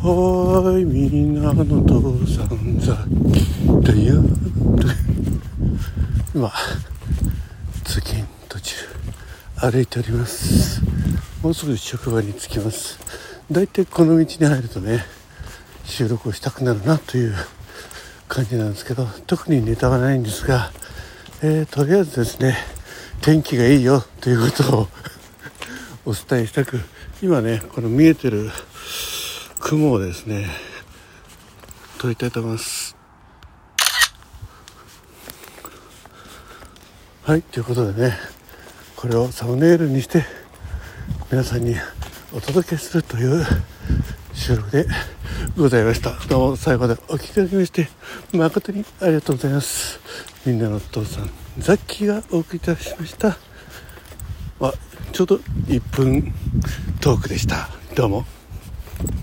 はーい、みんなの父さんザ、ダイヤ今、通勤途中、歩いております。もうすぐ職場に着きます。大体この道に入るとね、収録をしたくなるなという感じなんですけど、特にネタはないんですが、えー、とりあえずですね、天気がいいよということをお伝えしたく、今ね、この見えてる雲をですね。撮りたいと思います。はいということでねこれをサムネイルにして皆さんにお届けするという収録でございました。どうも最後までお聴きいただきまして誠にありがとうございます。みんなのお父さんザッキーがお送りいたしました。あちょうど1分トークでした。どうも。